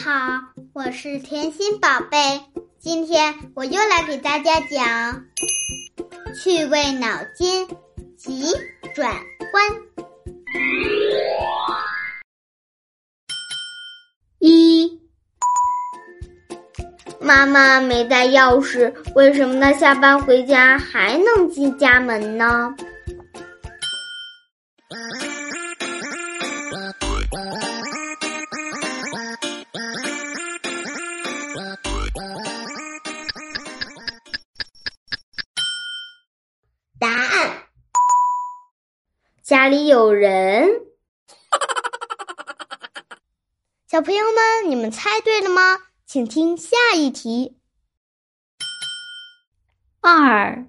好，我是甜心宝贝。今天我又来给大家讲趣味脑筋急转弯。一，妈妈没带钥匙，为什么她下班回家还能进家门呢？家里有人。小朋友们，你们猜对了吗？请听下一题。二，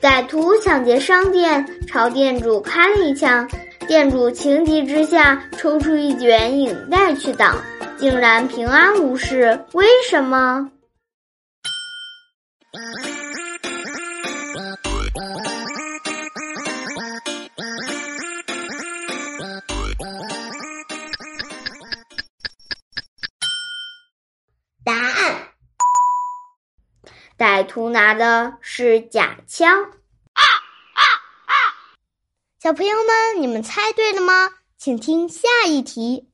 歹徒抢劫商店，朝店主开了一枪，店主情急之下抽出一卷影带去挡，竟然平安无事。为什么？答案：歹徒拿的是假枪。啊啊啊！小朋友们，你们猜对了吗？请听下一题。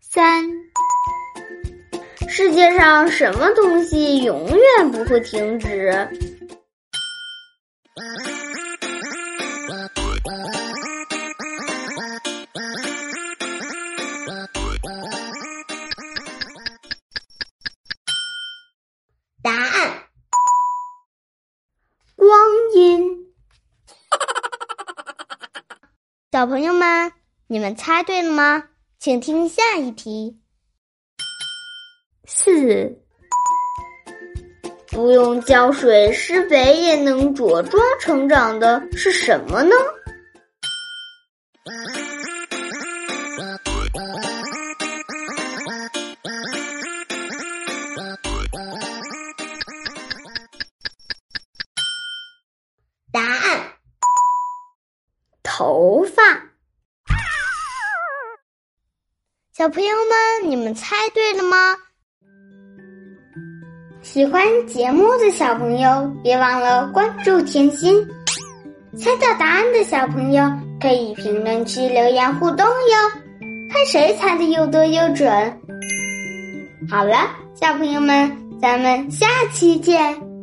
三，世界上什么东西永远不会停止？小朋友们，你们猜对了吗？请听下一题。四，不用浇水施肥也能茁壮成长的是什么呢？头发。小朋友们，你们猜对了吗？喜欢节目的小朋友，别忘了关注甜心。猜到答案的小朋友，可以评论区留言互动哟，看谁猜的又多又准。好了，小朋友们，咱们下期见。